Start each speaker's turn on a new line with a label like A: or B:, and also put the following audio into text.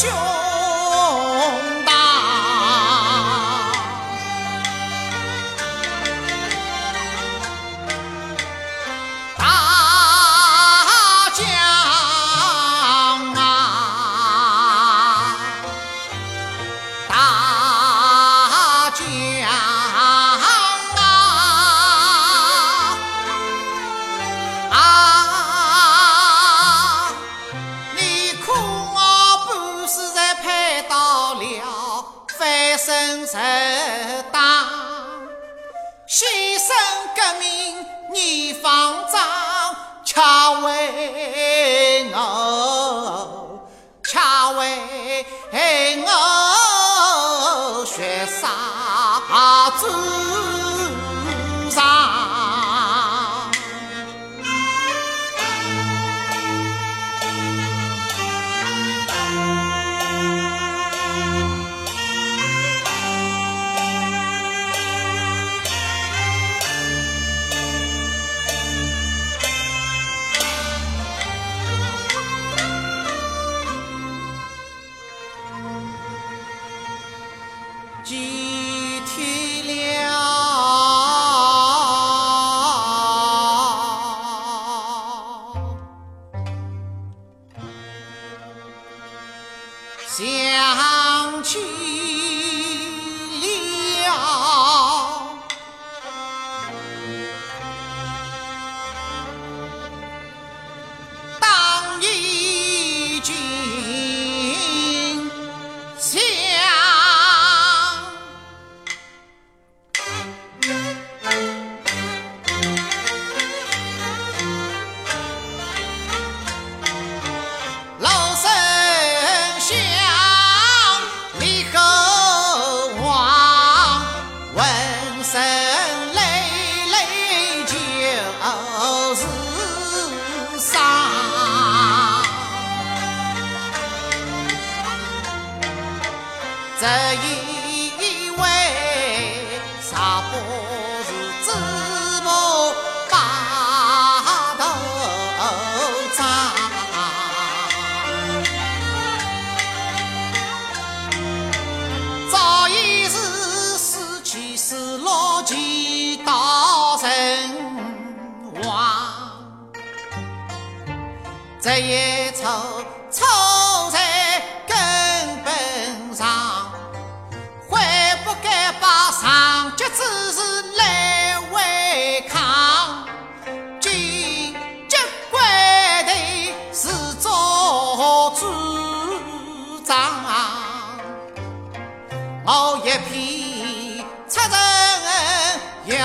A: 生牺牲革命你方丈，恰为我，恰为我血洒祖。上去。这一位啥不是芝麻把头长？早已是死去是落去到人亡，这一错好一片，出人！